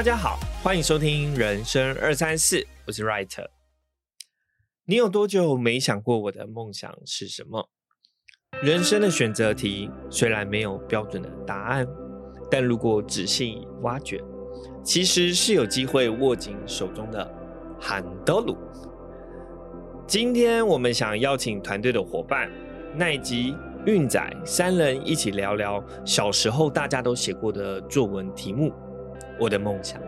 大家好，欢迎收听人生二三四，我是 Writer。你有多久没想过我的梦想是什么？人生的选择题虽然没有标准的答案，但如果仔细挖掘，其实是有机会握紧手中的韩德鲁。今天我们想邀请团队的伙伴奈吉、运仔三人一起聊聊小时候大家都写过的作文题目。我的梦想。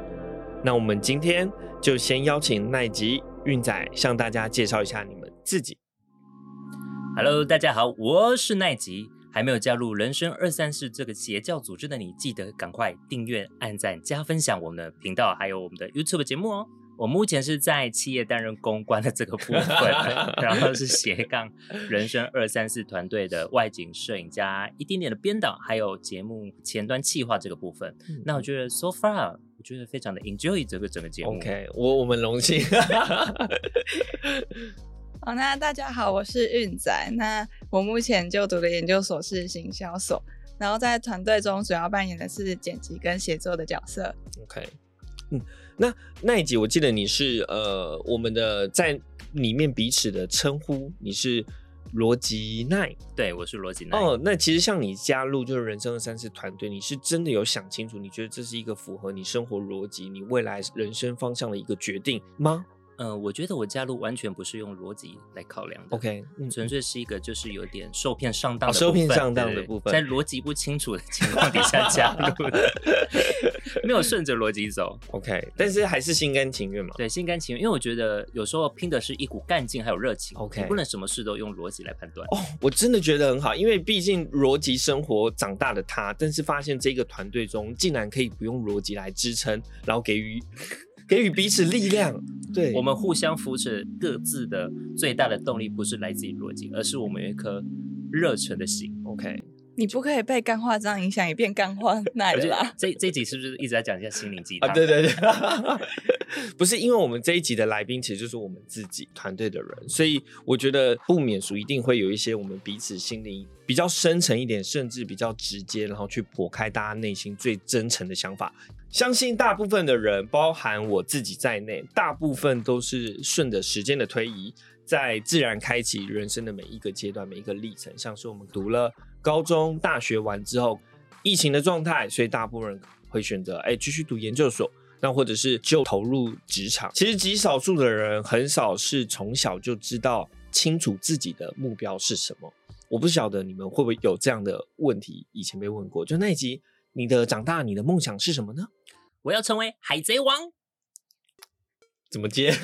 那我们今天就先邀请奈吉、运仔向大家介绍一下你们自己。Hello，大家好，我是奈吉。还没有加入人生二三四这个邪教组织的你，记得赶快订阅、按赞、加分享我们的频道，还有我们的 YouTube 节目哦。我目前是在企业担任公关的这个部分，然后是斜杠人生二三四团队的外景摄影加一点点的编导，还有节目前端企划这个部分。那我觉得 so far，我觉得非常的 enjoy 这个整个节目。OK，我我们荣幸。好，那大家好，我是运仔。那我目前就读的研究所是行销所，然后在团队中主要扮演的是剪辑跟写作的角色。OK，嗯，那那一集，我记得你是呃，我们的在里面彼此的称呼，你是罗吉奈。对，我是罗吉奈。哦，那其实像你加入就是人生二三四团队，你是真的有想清楚，你觉得这是一个符合你生活逻辑、你未来人生方向的一个决定吗嗯、我觉得我加入完全不是用逻辑来考量的。？OK，嗯，纯粹是一个就是有点受骗上当受骗上当的部分在逻辑不清楚的情况底下加入的，没有顺着逻辑走。OK，但是还是心甘情愿嘛。对，心甘情愿，因为我觉得有时候拼的是一股干劲还有热情 OK 你不能什么事都用逻辑来判断。哦，我真的觉得很好，因为毕竟逻辑生活长大的他，但是发现这个团队中竟然可以不用逻辑来支撑，然后给予 给予彼此力量。对，我们互相扶持，各自的最大的动力不是来自于逻辑，而是我们有一颗热忱的心。OK，你不可以被干话这样影响，也变干话 奶了啦。这这一集是不是一直在讲一下心灵鸡汤？啊，对对对，不是因为我们这一集的来宾其实就是我们自己团队的人，所以我觉得不免俗一定会有一些我们彼此心灵比较深沉一点，甚至比较直接，然后去剖开大家内心最真诚的想法。相信大部分的人，包含我自己在内，大部分都是顺着时间的推移，在自然开启人生的每一个阶段、每一个历程。像是我们读了高中、大学完之后，疫情的状态，所以大部分人会选择哎继续读研究所，那或者是就投入职场。其实极少数的人很少是从小就知道清楚自己的目标是什么。我不晓得你们会不会有这样的问题，以前被问过。就那一集，你的长大，你的梦想是什么呢？我要成为海贼王。怎么接？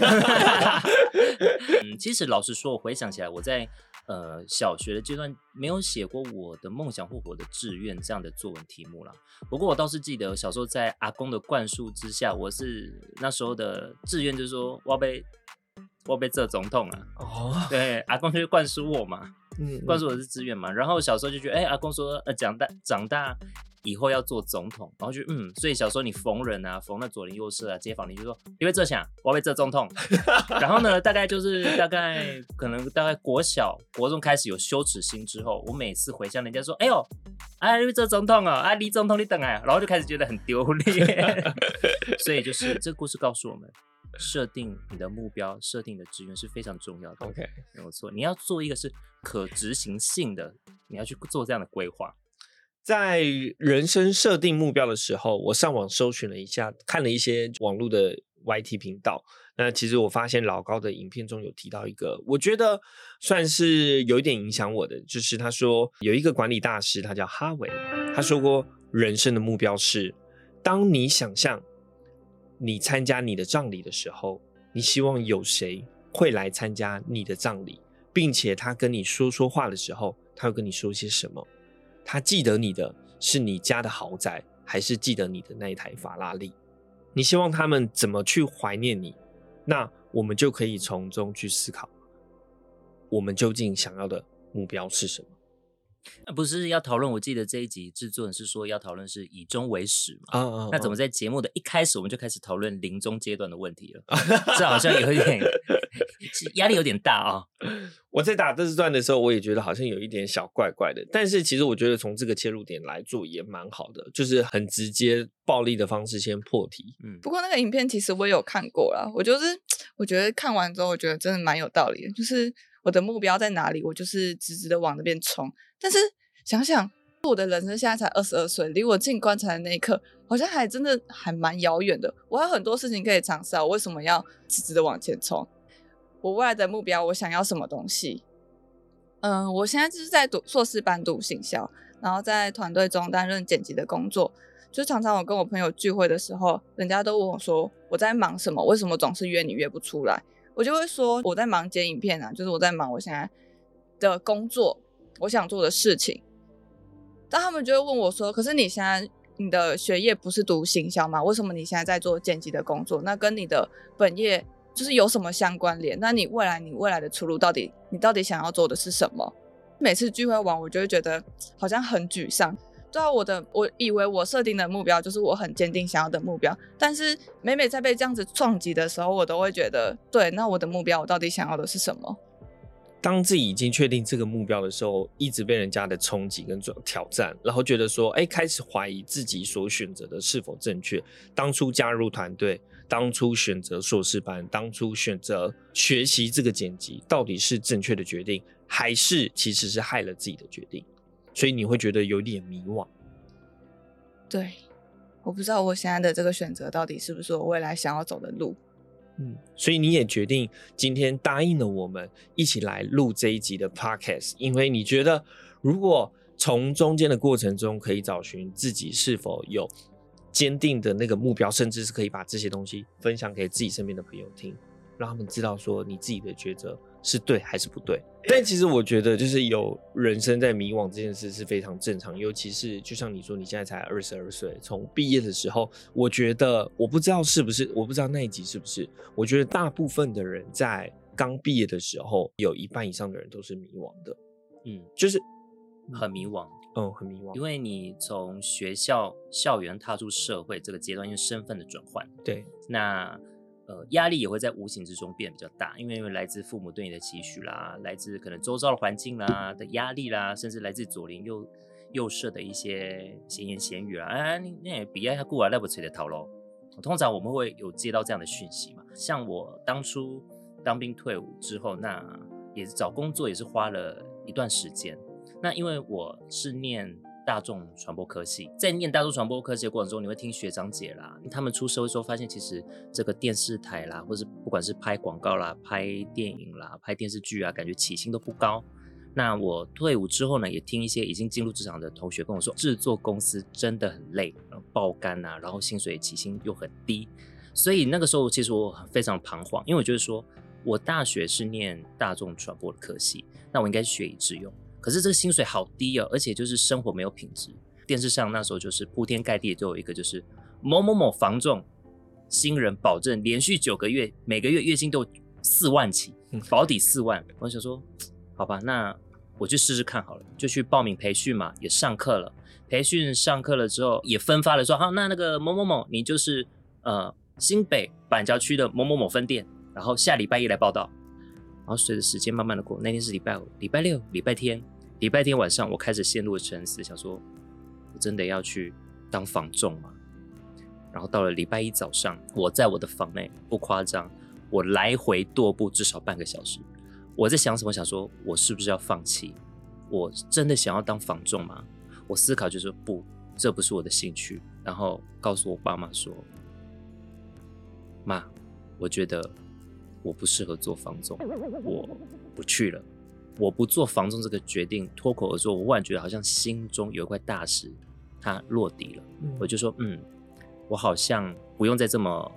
嗯，其实老实说，我回想起来，我在呃小学的阶段没有写过我的梦想或我的志愿这样的作文题目啦。不过我倒是记得小时候在阿公的灌输之下，我是那时候的志愿就是说我要被我要被这总统啊，哦，对，阿公就是灌输我嘛，嗯灌输我的是志愿嘛。然后小时候就觉得，哎、阿公说呃长大长大。以后要做总统，然后就嗯，所以小时候你逢人啊，逢那左邻右舍啊、街坊，邻居说因为这想我要被这总统，然后呢，大概就是大概可能大概国小、国中开始有羞耻心之后，我每次回向人家说：“哎呦，啊，你这总统哦，啊，李总统你等哎。”然后就开始觉得很丢脸。所以就是这个故事告诉我们，设定你的目标、设定你的志愿是非常重要的。OK，没有错，你要做一个是可执行性的，你要去做这样的规划。在人生设定目标的时候，我上网搜寻了一下，看了一些网络的 YT 频道。那其实我发现老高的影片中有提到一个，我觉得算是有一点影响我的，就是他说有一个管理大师，他叫哈维，他说过人生的目标是，当你想象你参加你的葬礼的时候，你希望有谁会来参加你的葬礼，并且他跟你说说话的时候，他会跟你说些什么。他记得你的是你家的豪宅，还是记得你的那一台法拉利？你希望他们怎么去怀念你？那我们就可以从中去思考，我们究竟想要的目标是什么？啊不是要讨论？我记得这一集制作人是说要讨论是以终为始嘛。啊啊那怎么在节目的一开始我们就开始讨论临终阶段的问题了？这好像有一点压力有点大啊。我在打这段的时候，我也觉得好像有一点小怪怪的。但是其实我觉得从这个切入点来做也蛮好的，就是很直接、暴力的方式先破题。嗯，不过那个影片其实我也有看过啦，我就是 我觉得看完之后，我觉得真的蛮有道理的。就是我的目标在哪里，我就是直直的往那边冲。但是想想我的人生现在才二十二岁，离我进棺材的那一刻，好像还真的还蛮遥远的。我还有很多事情可以尝试啊，我为什么要直直的往前冲？我未来的目标，我想要什么东西？嗯，我现在就是在读硕士班读行销，然后在团队中担任剪辑的工作。就常常我跟我朋友聚会的时候，人家都问我说我在忙什么，为什么总是约你约不出来？我就会说我在忙剪影片啊，就是我在忙我现在的工作，我想做的事情。但他们就会问我说：“可是你现在你的学业不是读行销吗？为什么你现在在做剪辑的工作？那跟你的本业就是有什么相关联？那你未来你未来的出路到底你到底想要做的是什么？”每次聚会完，我就会觉得好像很沮丧。对啊，我的我以为我设定的目标就是我很坚定想要的目标，但是每每在被这样子撞击的时候，我都会觉得，对，那我的目标我到底想要的是什么？当自己已经确定这个目标的时候，一直被人家的冲击跟挑战，然后觉得说，哎，开始怀疑自己所选择的是否正确。当初加入团队，当初选择硕士班，当初选择学习这个剪辑，到底是正确的决定，还是其实是害了自己的决定？所以你会觉得有点迷惘。对，我不知道我现在的这个选择到底是不是我未来想要走的路。嗯，所以你也决定今天答应了我们一起来录这一集的 podcast，因为你觉得如果从中间的过程中可以找寻自己是否有坚定的那个目标，甚至是可以把这些东西分享给自己身边的朋友听，让他们知道说你自己的抉择是对还是不对。但其实我觉得，就是有人生在迷惘这件事是非常正常，尤其是就像你说，你现在才二十二岁，从毕业的时候，我觉得我不知道是不是，我不知道那一集是不是，我觉得大部分的人在刚毕业的时候，有一半以上的人都是迷惘的，嗯，就是。很迷惘，嗯，很迷惘。因，为你从学校校园踏入社会这个阶段，因为身份的转换，对，那呃压力也会在无形之中变比较大，因为来自父母对你的期许啦，来自可能周遭的环境啦的压力啦，甚至来自左邻右右舍的一些闲言闲语啊，啊，你那比亚他过来那不吹的头喽。通常我们会有接到这样的讯息嘛，像我当初当兵退伍之后，那也是找工作也是花了一段时间。那因为我是念大众传播科系，在念大众传播科系的过程中，你会听学长姐啦，他们出社会之后发现，其实这个电视台啦，或是不管是拍广告啦、拍电影啦、拍电视剧啊，感觉起薪都不高。那我退伍之后呢，也听一些已经进入职场的同学跟我说，制作公司真的很累，爆肝啊，然后薪水起薪又很低，所以那个时候其实我非常彷徨，因为我觉得说我大学是念大众传播的科系，那我应该学以致用，可是这个薪水好低哦，而且就是生活没有品质。电视上那时候就是铺天盖地都有一个就是某某某房仲新人保证连续九个月每个月月薪都有四万起，保底四万。我想说，好吧，那我去试试看好了，就去报名培训嘛，也上课了。培训上课了之后，也分发了说，好，那那个某某某，你就是呃新北板桥区的某某某分店，然后下礼拜一来报道。然后随着时间慢慢的过，那天是礼拜五、礼拜六、礼拜天，礼拜天晚上，我开始陷入沉思，想说，我真的要去当房仲吗？然后到了礼拜一早上，我在我的房内，不夸张，我来回踱步至少半个小时。我在想什么？想说我是不是要放弃？我真的想要当房仲吗？我思考就是不，这不是我的兴趣。然后告诉我爸妈说：“妈，我觉得我不适合做房仲，我不去了。我不做房仲这个决定脱口而出，我忽然觉得好像心中有一块大石，它落地了。我就说，嗯，我好像不用再这么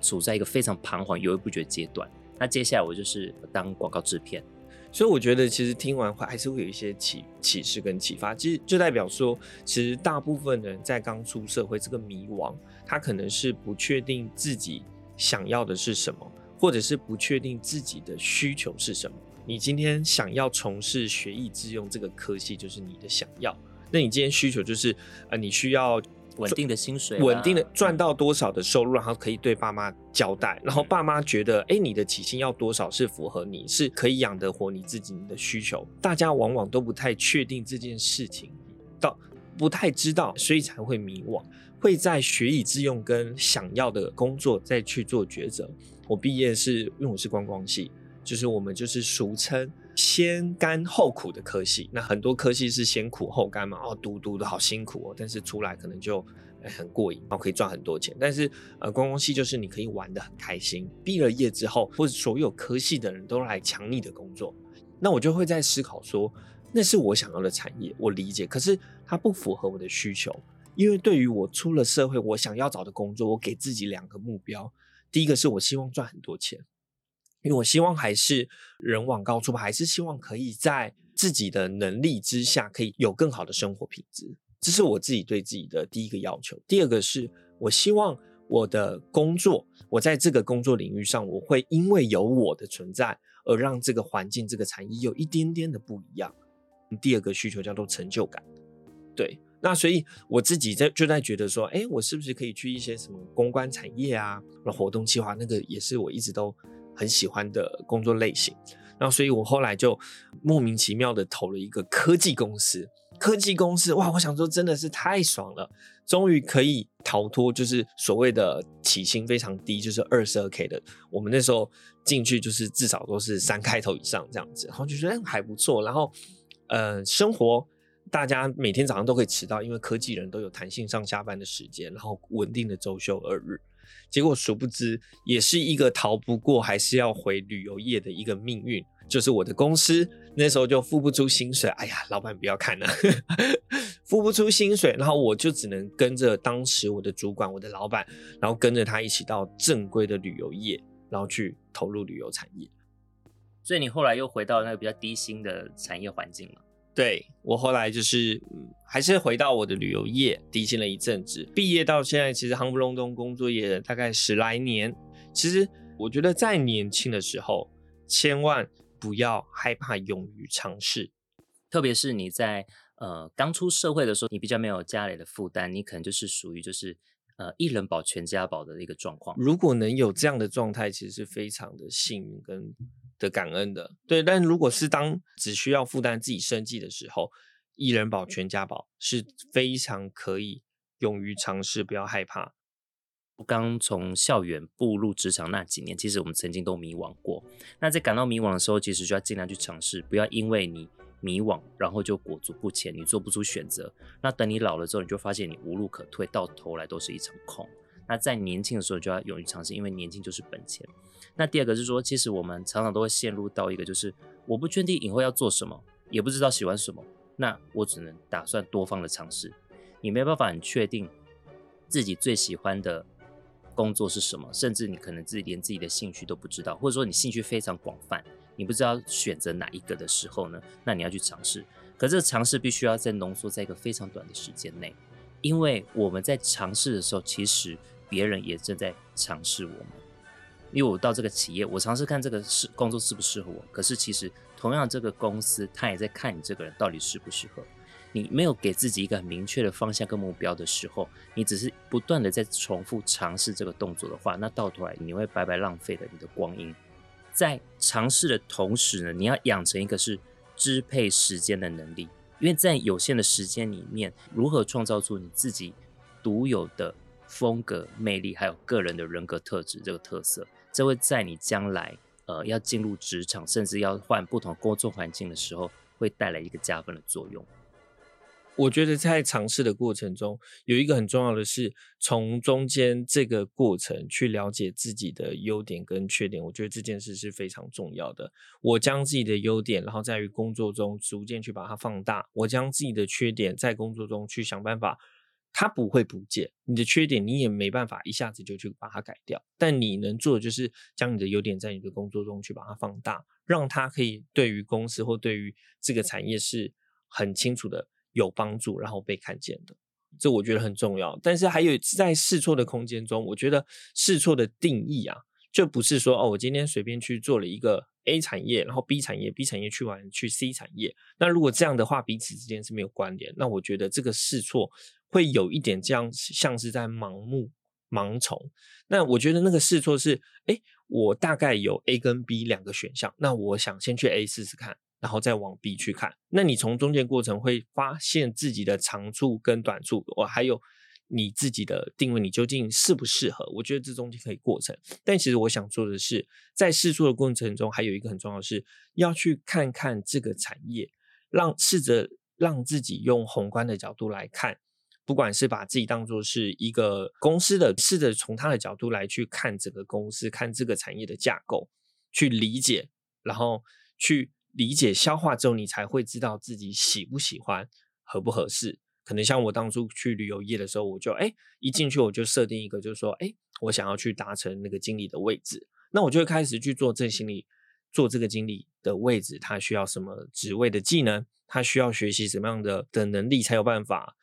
处在一个非常彷徨、犹豫不决阶段。那接下来我就是当广告制片。所以我觉得，其实听完话还是会有一些启启示跟启发。其实就代表说，其实大部分人在刚出社会这个迷惘，他可能是不确定自己想要的是什么，或者是不确定自己的需求是什么。你今天想要从事学以致用这个科系，就是你的想要。那你今天需求就是呃，你需要稳定的薪水，稳定的赚到多少的收入，然后可以对爸妈交代，然后爸妈觉得，哎，你的起薪要多少是符合你，是可以养得活你自己你的需求。大家往往都不太确定这件事情，到不太知道，所以才会迷惘，会在学以致用跟想要的工作再去做抉择。我毕业是因为我是观光系，就是我们就是俗称先甘后苦的科系。那很多科系是先苦后甘嘛，哦，读读的好辛苦哦，但是出来可能就很过瘾，然后可以赚很多钱。但是呃，观光系就是你可以玩的很开心，毕了业之后，或者所有科系的人都来抢你的工作，那我就会在思考说，那是我想要的产业，我理解，可是它不符合我的需求。因为对于我出了社会，我想要找的工作，我给自己两个目标。第一个是我希望赚很多钱，因为我希望还是人往高处爬，还是希望可以在自己的能力之下，可以有更好的生活品质。这是我自己对自己的第一个要求。第二个是我希望我的工作，我在这个工作领域上，我会因为有我的存在，而让这个环境、这个产业有一点点的不一样。第二个需求叫做成就感，对。那所以我自己在就在觉得说，哎，我是不是可以去一些什么公关产业啊，活动计划那个也是我一直都很喜欢的工作类型。然后，所以我后来就莫名其妙的投了一个科技公司。科技公司，哇，我想说真的是太爽了，终于可以逃脱就是所谓的起薪非常低，就是二十二 k 的。我们那时候进去就是至少都是三开头以上这样子，然后就觉得还不错。然后，呃，生活。大家每天早上都可以迟到，因为科技人都有弹性上下班的时间，然后稳定的周休二日。结果殊不知，也是一个逃不过，还是要回旅游业的一个命运。就是我的公司那时候就付不出薪水，哎呀，老板不要看了，付不出薪水，然后我就只能跟着当时我的主管、我的老板，然后跟着他一起到正规的旅游业，然后去投入旅游产业。所以你后来又回到那个比较低薪的产业环境了。对我后来就是，还是回到我的旅游业，低薪了一阵子。毕业到现在，其实夯不隆咚工作也大概十来年。其实我觉得在年轻的时候，千万不要害怕，勇于尝试。特别是你在呃刚出社会的时候，你比较没有家里的负担，你可能就是属于就是呃一人保全家保的一个状况。如果能有这样的状态，其实是非常的幸运跟。的感恩的，对，但如果是当只需要负担自己生计的时候，一人保全家保是非常可以勇于尝试，不要害怕。刚从校园步入职场那几年，其实我们曾经都迷惘过。那在感到迷惘的时候，其实就要尽量去尝试，不要因为你迷惘，然后就裹足不前，你做不出选择。那等你老了之后，你就发现你无路可退，到头来都是一场空。那在年轻的时候就要勇于尝试，因为年轻就是本钱。那第二个是说，其实我们常常都会陷入到一个，就是我不确定以后要做什么，也不知道喜欢什么，那我只能打算多方的尝试。你没有办法很确定自己最喜欢的工作是什么，甚至你可能自己连自己的兴趣都不知道，或者说你兴趣非常广泛，你不知道选择哪一个的时候呢？那你要去尝试。可这个尝试必须要在浓缩在一个非常短的时间内，因为我们在尝试的时候，其实别人也正在尝试我们。因为我到这个企业，我尝试看这个是工作适不适合我。可是其实同样这个公司，他也在看你这个人到底适不适合。你没有给自己一个很明确的方向跟目标的时候，你只是不断的在重复尝试这个动作的话，那到头来你会白白浪费了你的光阴。在尝试的同时呢，你要养成一个是支配时间的能力，因为在有限的时间里面，如何创造出你自己独有的风格、魅力，还有个人的人格特质这个特色。这会在你将来，呃，要进入职场，甚至要换不同工作环境的时候，会带来一个加分的作用。我觉得在尝试的过程中，有一个很重要的是，从中间这个过程去了解自己的优点跟缺点。我觉得这件事是非常重要的。我将自己的优点，然后在于工作中逐渐去把它放大；我将自己的缺点，在工作中去想办法。它不会不见，你的缺点你也没办法一下子就去把它改掉，但你能做的就是将你的优点在你的工作中去把它放大，让它可以对于公司或对于这个产业是很清楚的有帮助，然后被看见的，这我觉得很重要。但是还有在试错的空间中，我觉得试错的定义啊。就不是说哦，我今天随便去做了一个 A 产业，然后 B 产业，B 产业去完去 C 产业。那如果这样的话，彼此之间是没有关联，那我觉得这个试错会有一点这样，像是在盲目盲从。那我觉得那个试错是，哎，我大概有 A 跟 B 两个选项，那我想先去 A 试试看。然后再往 B 去看，那你从中间过程会发现自己的长处跟短处，我还有你自己的定位，你究竟适不适合？我觉得这中间可以过程。但其实我想说的是，在试错的过程中，还有一个很重要的是，要去看看这个产业，让试着让自己用宏观的角度来看，不管是把自己当做是一个公司的，试着从他的角度来去看整个公司，看这个产业的架构，去理解，然后去。理解消化之后，你才会知道自己喜不喜欢、合不合适。可能像我当初去旅游业的时候，我就哎一进去我就设定一个，就是说哎，我想要去达成那个经理的位置，那我就会开始去做这心理，做这个经理的位置，他需要什么职位的技能，他需要学习什么样的的能力，才有办法。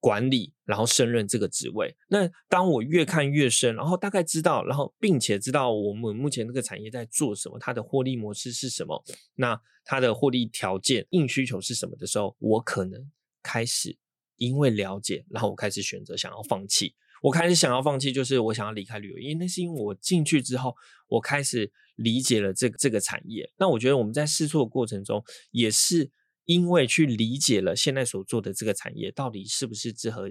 管理，然后胜任这个职位。那当我越看越深，然后大概知道，然后并且知道我们目前这个产业在做什么，它的获利模式是什么，那它的获利条件、硬需求是什么的时候，我可能开始因为了解，然后我开始选择想要放弃。我开始想要放弃，就是我想要离开旅游业，那是因为我进去之后，我开始理解了这这个产业。那我觉得我们在试错的过程中也是。因为去理解了现在所做的这个产业到底是不是适合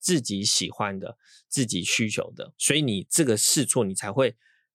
自己喜欢的、自己需求的，所以你这个试错，你才会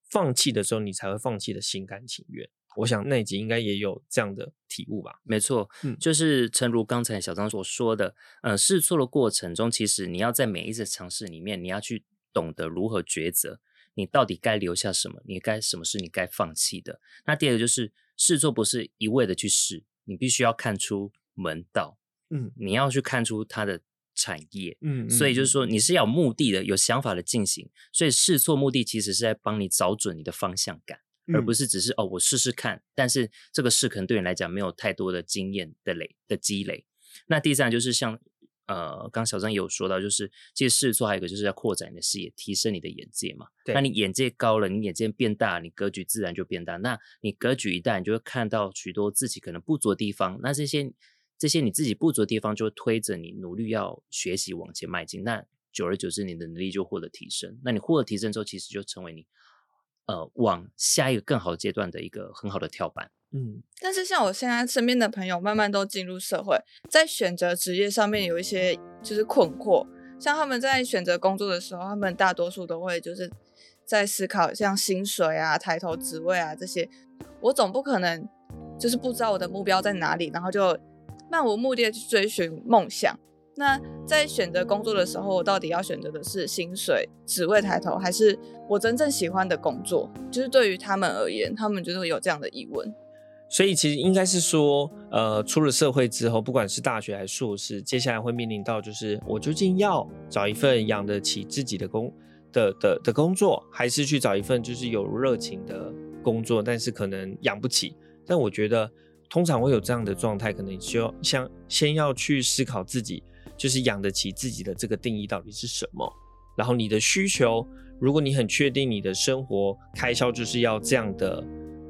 放弃的时候，你才会放弃的心甘情愿。我想那一集应该也有这样的体悟吧？没错，嗯，就是诚如刚才小张所说的，呃，试错的过程中，其实你要在每一次尝试里面，你要去懂得如何抉择，你到底该留下什么，你该什么是你该放弃的。那第二个就是试错不是一味的去试。你必须要看出门道，嗯，你要去看出它的产业，嗯，所以就是说你是要有目的的、有想法的进行，所以试错目的其实是在帮你找准你的方向感，而不是只是哦我试试看，但是这个试可能对你来讲没有太多的经验的累的积累。那第三就是像。呃，刚小张也有说到，就是其实试错还有一个就是要扩展你的视野，提升你的眼界嘛。那你眼界高了，你眼界变大，你格局自然就变大。那你格局一大，你就会看到许多自己可能不足的地方。那这些这些你自己不足的地方，就会推着你努力要学习往前迈进。那久而久之，你的能力就获得提升。那你获得提升之后，其实就成为你呃往下一个更好阶段的一个很好的跳板。嗯，但是像我现在身边的朋友，慢慢都进入社会，在选择职业上面有一些就是困惑。像他们在选择工作的时候，他们大多数都会就是在思考像薪水啊、抬头职位啊这些。我总不可能就是不知道我的目标在哪里，然后就漫无目的的去追寻梦想。那在选择工作的时候，我到底要选择的是薪水、职位抬头，还是我真正喜欢的工作？就是对于他们而言，他们就是有这样的疑问。所以其实应该是说，呃，出了社会之后，不管是大学还是硕士，接下来会面临到就是我究竟要找一份养得起自己的工的的的工作，还是去找一份就是有热情的工作，但是可能养不起。但我觉得通常会有这样的状态，可能需要像先要去思考自己就是养得起自己的这个定义到底是什么，然后你的需求，如果你很确定你的生活开销就是要这样的。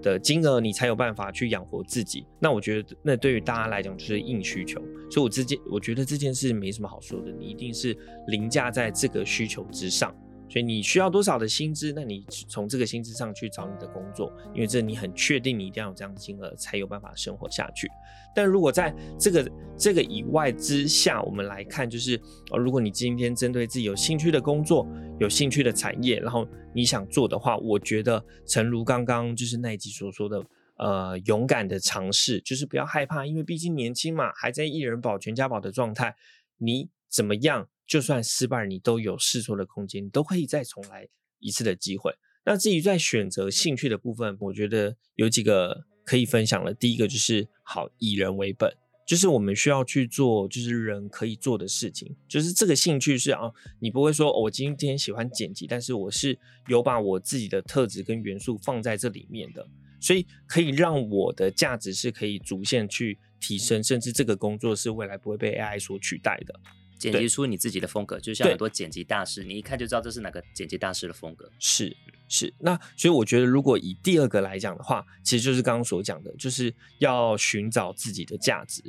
的金额，你才有办法去养活自己。那我觉得，那对于大家来讲就是硬需求。所以，我这件我觉得这件事没什么好说的，你一定是凌驾在这个需求之上。所以你需要多少的薪资？那你从这个薪资上去找你的工作，因为这你很确定你一定要有这样的金额才有办法生活下去。但如果在这个这个以外之下，我们来看，就是，如果你今天针对自己有兴趣的工作、有兴趣的产业，然后你想做的话，我觉得诚如刚刚就是那一集所说的，呃，勇敢的尝试，就是不要害怕，因为毕竟年轻嘛，还在一人保全家保的状态，你怎么样？就算失败，你都有试错的空间，你都可以再重来一次的机会。那至于在选择兴趣的部分，我觉得有几个可以分享的。第一个就是好以人为本，就是我们需要去做，就是人可以做的事情。就是这个兴趣是啊，你不会说我今天喜欢剪辑，但是我是有把我自己的特质跟元素放在这里面的，所以可以让我的价值是可以逐渐去提升，甚至这个工作是未来不会被 AI 所取代的。剪辑出你自己的风格，就像很多剪辑大师，你一看就知道这是哪个剪辑大师的风格。是，是，那所以我觉得，如果以第二个来讲的话，其实就是刚刚所讲的，就是要寻找自己的价值，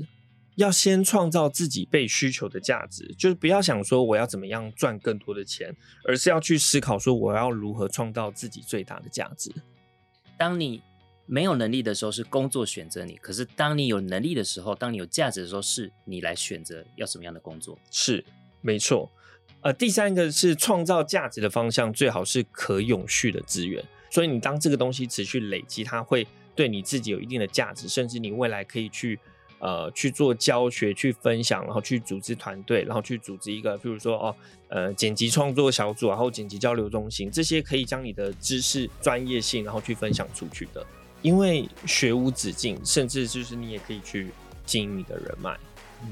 要先创造自己被需求的价值，就是不要想说我要怎么样赚更多的钱，而是要去思考说我要如何创造自己最大的价值。当你没有能力的时候，是工作选择你；可是当你有能力的时候，当你有价值的时候，是你来选择要什么样的工作。是，没错。呃，第三个是创造价值的方向，最好是可永续的资源。所以你当这个东西持续累积，它会对你自己有一定的价值，甚至你未来可以去呃去做教学、去分享，然后去组织团队，然后去组织一个，比如说哦呃剪辑创作小组，然后剪辑交流中心，这些可以将你的知识专业性，然后去分享出去的。因为学无止境，甚至就是你也可以去经营你的人脉。嗯。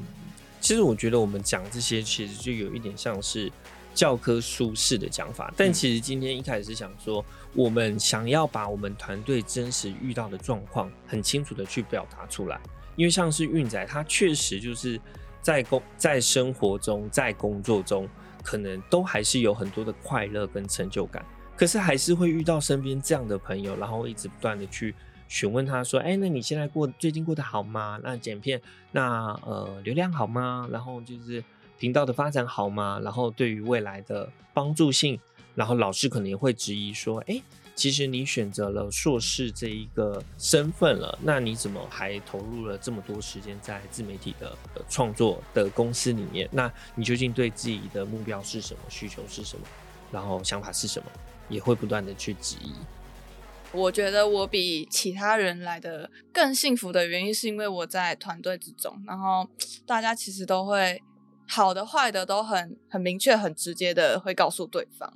其实我觉得我们讲这些，其实就有一点像是教科书式的讲法。但其实今天一开始是想说，我们想要把我们团队真实遇到的状况，很清楚的去表达出来。因为像是运仔，他确实就是在工在生活中，在工作中，可能都还是有很多的快乐跟成就感，可是还是会遇到身边这样的朋友，然后一直不断的去。询问他说：“哎，那你现在过最近过得好吗？那剪片，那呃流量好吗？然后就是频道的发展好吗？然后对于未来的帮助性，然后老师可能也会质疑说：，哎，其实你选择了硕士这一个身份了，那你怎么还投入了这么多时间在自媒体的创作的公司里面？那你究竟对自己的目标是什么？需求是什么？然后想法是什么？也会不断的去质疑。”我觉得我比其他人来的更幸福的原因，是因为我在团队之中，然后大家其实都会好的坏的都很很明确、很直接的会告诉对方。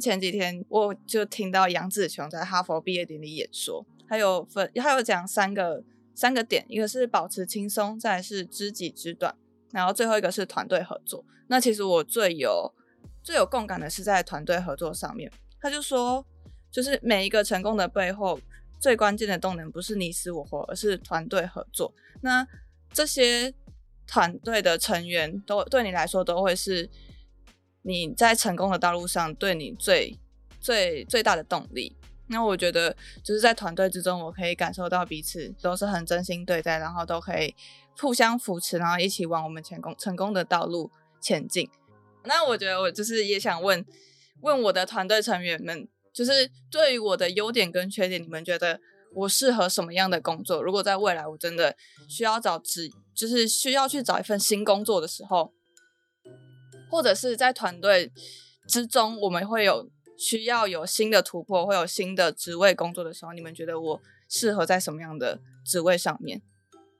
前几天我就听到杨紫琼在哈佛毕业典礼演说，还有分，还有讲三个三个点，一个是保持轻松，再是知己知短，然后最后一个是团队合作。那其实我最有最有共感的是在团队合作上面，他就说。就是每一个成功的背后，最关键的动能不是你死我活，而是团队合作。那这些团队的成员都对你来说都会是你在成功的道路上对你最最最大的动力。那我觉得就是在团队之中，我可以感受到彼此都是很真心对待，然后都可以互相扶持，然后一起往我们成功成功的道路前进。那我觉得我就是也想问问我的团队成员们。就是对于我的优点跟缺点，你们觉得我适合什么样的工作？如果在未来我真的需要找职，就是需要去找一份新工作的时候，或者是在团队之中，我们会有需要有新的突破，会有新的职位工作的时候，你们觉得我适合在什么样的职位上面？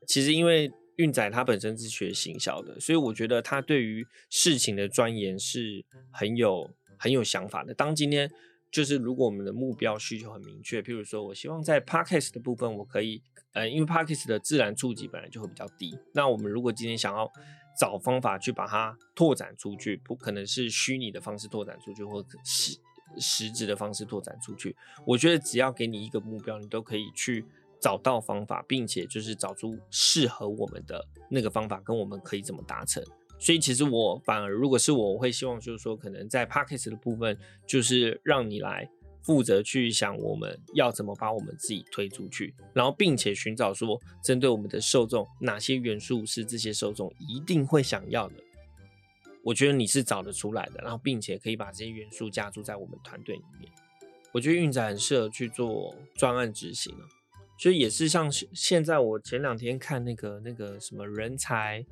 其实因为运仔他本身是学行销的，所以我觉得他对于事情的钻研是很有很有想法的。当今天。就是如果我们的目标需求很明确，譬如说我希望在 podcast 的部分，我可以，呃，因为 podcast 的自然触及本来就会比较低。那我们如果今天想要找方法去把它拓展出去，不可能是虚拟的方式拓展出去，或实实质的方式拓展出去。我觉得只要给你一个目标，你都可以去找到方法，并且就是找出适合我们的那个方法，跟我们可以怎么达成。所以其实我反而，如果是我，我会希望就是说，可能在 p a c k a g e 的部分，就是让你来负责去想我们要怎么把我们自己推出去，然后并且寻找说，针对我们的受众，哪些元素是这些受众一定会想要的。我觉得你是找得出来的，然后并且可以把这些元素加注在我们团队里面。我觉得运展很适合去做专案执行啊，所以也是像现在我前两天看那个那个什么人才。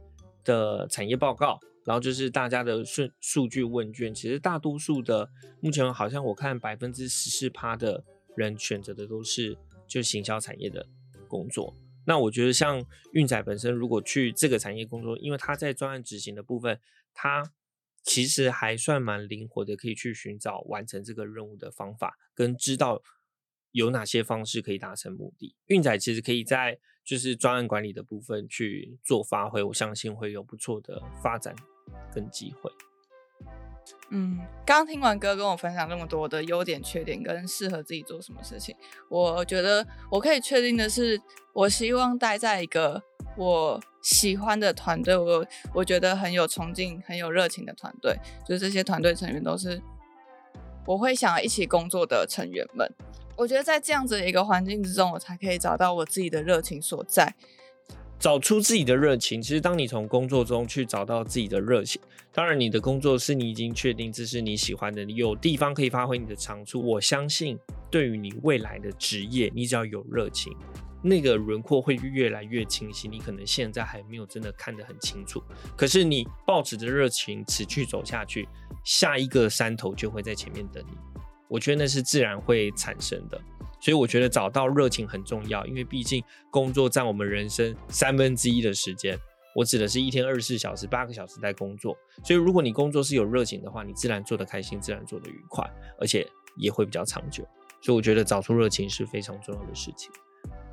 的产业报告，然后就是大家的数数据问卷，其实大多数的目前好像我看百分之十四趴的人选择的都是就行销产业的工作。那我觉得像运仔本身如果去这个产业工作，因为他在专案执行的部分，他其实还算蛮灵活的，可以去寻找完成这个任务的方法，跟知道有哪些方式可以达成目的。运仔其实可以在。就是专案管理的部分去做发挥，我相信会有不错的发展跟机会。嗯，刚听完哥跟我分享那么多的优点、缺点跟适合自己做什么事情，我觉得我可以确定的是，我希望待在一个我喜欢的团队，我我觉得很有冲劲、很有热情的团队，就是这些团队成员都是我会想要一起工作的成员们。我觉得在这样子的一个环境之中，我才可以找到我自己的热情所在。找出自己的热情，其实当你从工作中去找到自己的热情，当然你的工作是你已经确定这是你喜欢的，你有地方可以发挥你的长处。我相信，对于你未来的职业，你只要有热情，那个轮廓会越来越清晰。你可能现在还没有真的看得很清楚，可是你抱持着热情持续走下去，下一个山头就会在前面等你。我觉得那是自然会产生的。所以我觉得找到热情很重要，因为毕竟工作占我们人生三分之一的时间。我指的是一天二十四小时，八个小时在工作。所以如果你工作是有热情的话，你自然做得开心，自然做得愉快，而且也会比较长久。所以我觉得找出热情是非常重要的事情。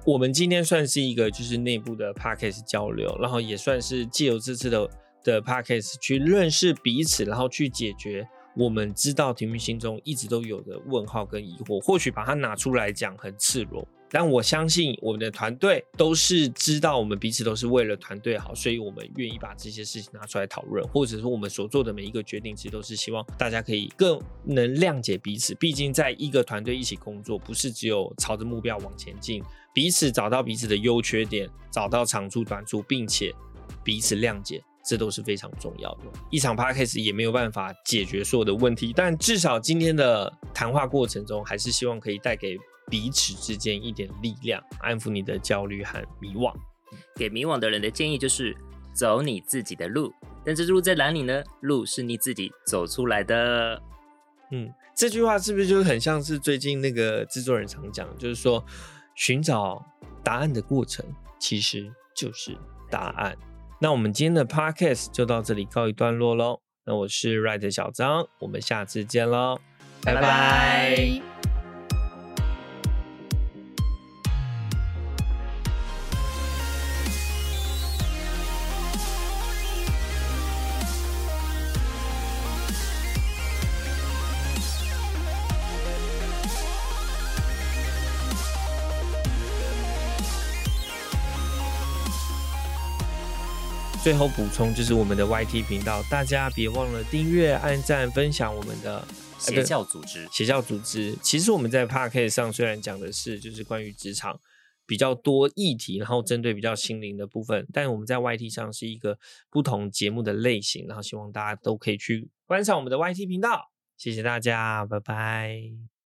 我们今天算是一个就是内部的 podcast 交流，然后也算是借由这次的的 podcast 去认识彼此，然后去解决。我们知道题目心中一直都有的问号跟疑惑，或许把它拿出来讲很赤裸，但我相信我们的团队都是知道我们彼此都是为了团队好，所以我们愿意把这些事情拿出来讨论，或者说我们所做的每一个决定，其实都是希望大家可以更能谅解彼此。毕竟在一个团队一起工作，不是只有朝着目标往前进，彼此找到彼此的优缺点，找到长处短处，并且彼此谅解。这都是非常重要的。一场 podcast 也没有办法解决所有的问题，但至少今天的谈话过程中，还是希望可以带给彼此之间一点力量，安抚你的焦虑和迷惘。给迷惘的人的建议就是走你自己的路，但这路在哪里呢？路是你自己走出来的。嗯，这句话是不是就很像是最近那个制作人常讲，就是说寻找答案的过程其实就是答案。那我们今天的 podcast 就到这里告一段落喽。那我是 Right 小张，我们下次见喽，拜拜。最后补充就是我们的 YT 频道，大家别忘了订阅、按赞、分享我们的邪教组织。邪教组织，其实我们在 Podcast 上虽然讲的是就是关于职场比较多议题，然后针对比较心灵的部分，但我们在 YT 上是一个不同节目的类型，然后希望大家都可以去观赏我们的 YT 频道。谢谢大家，拜拜。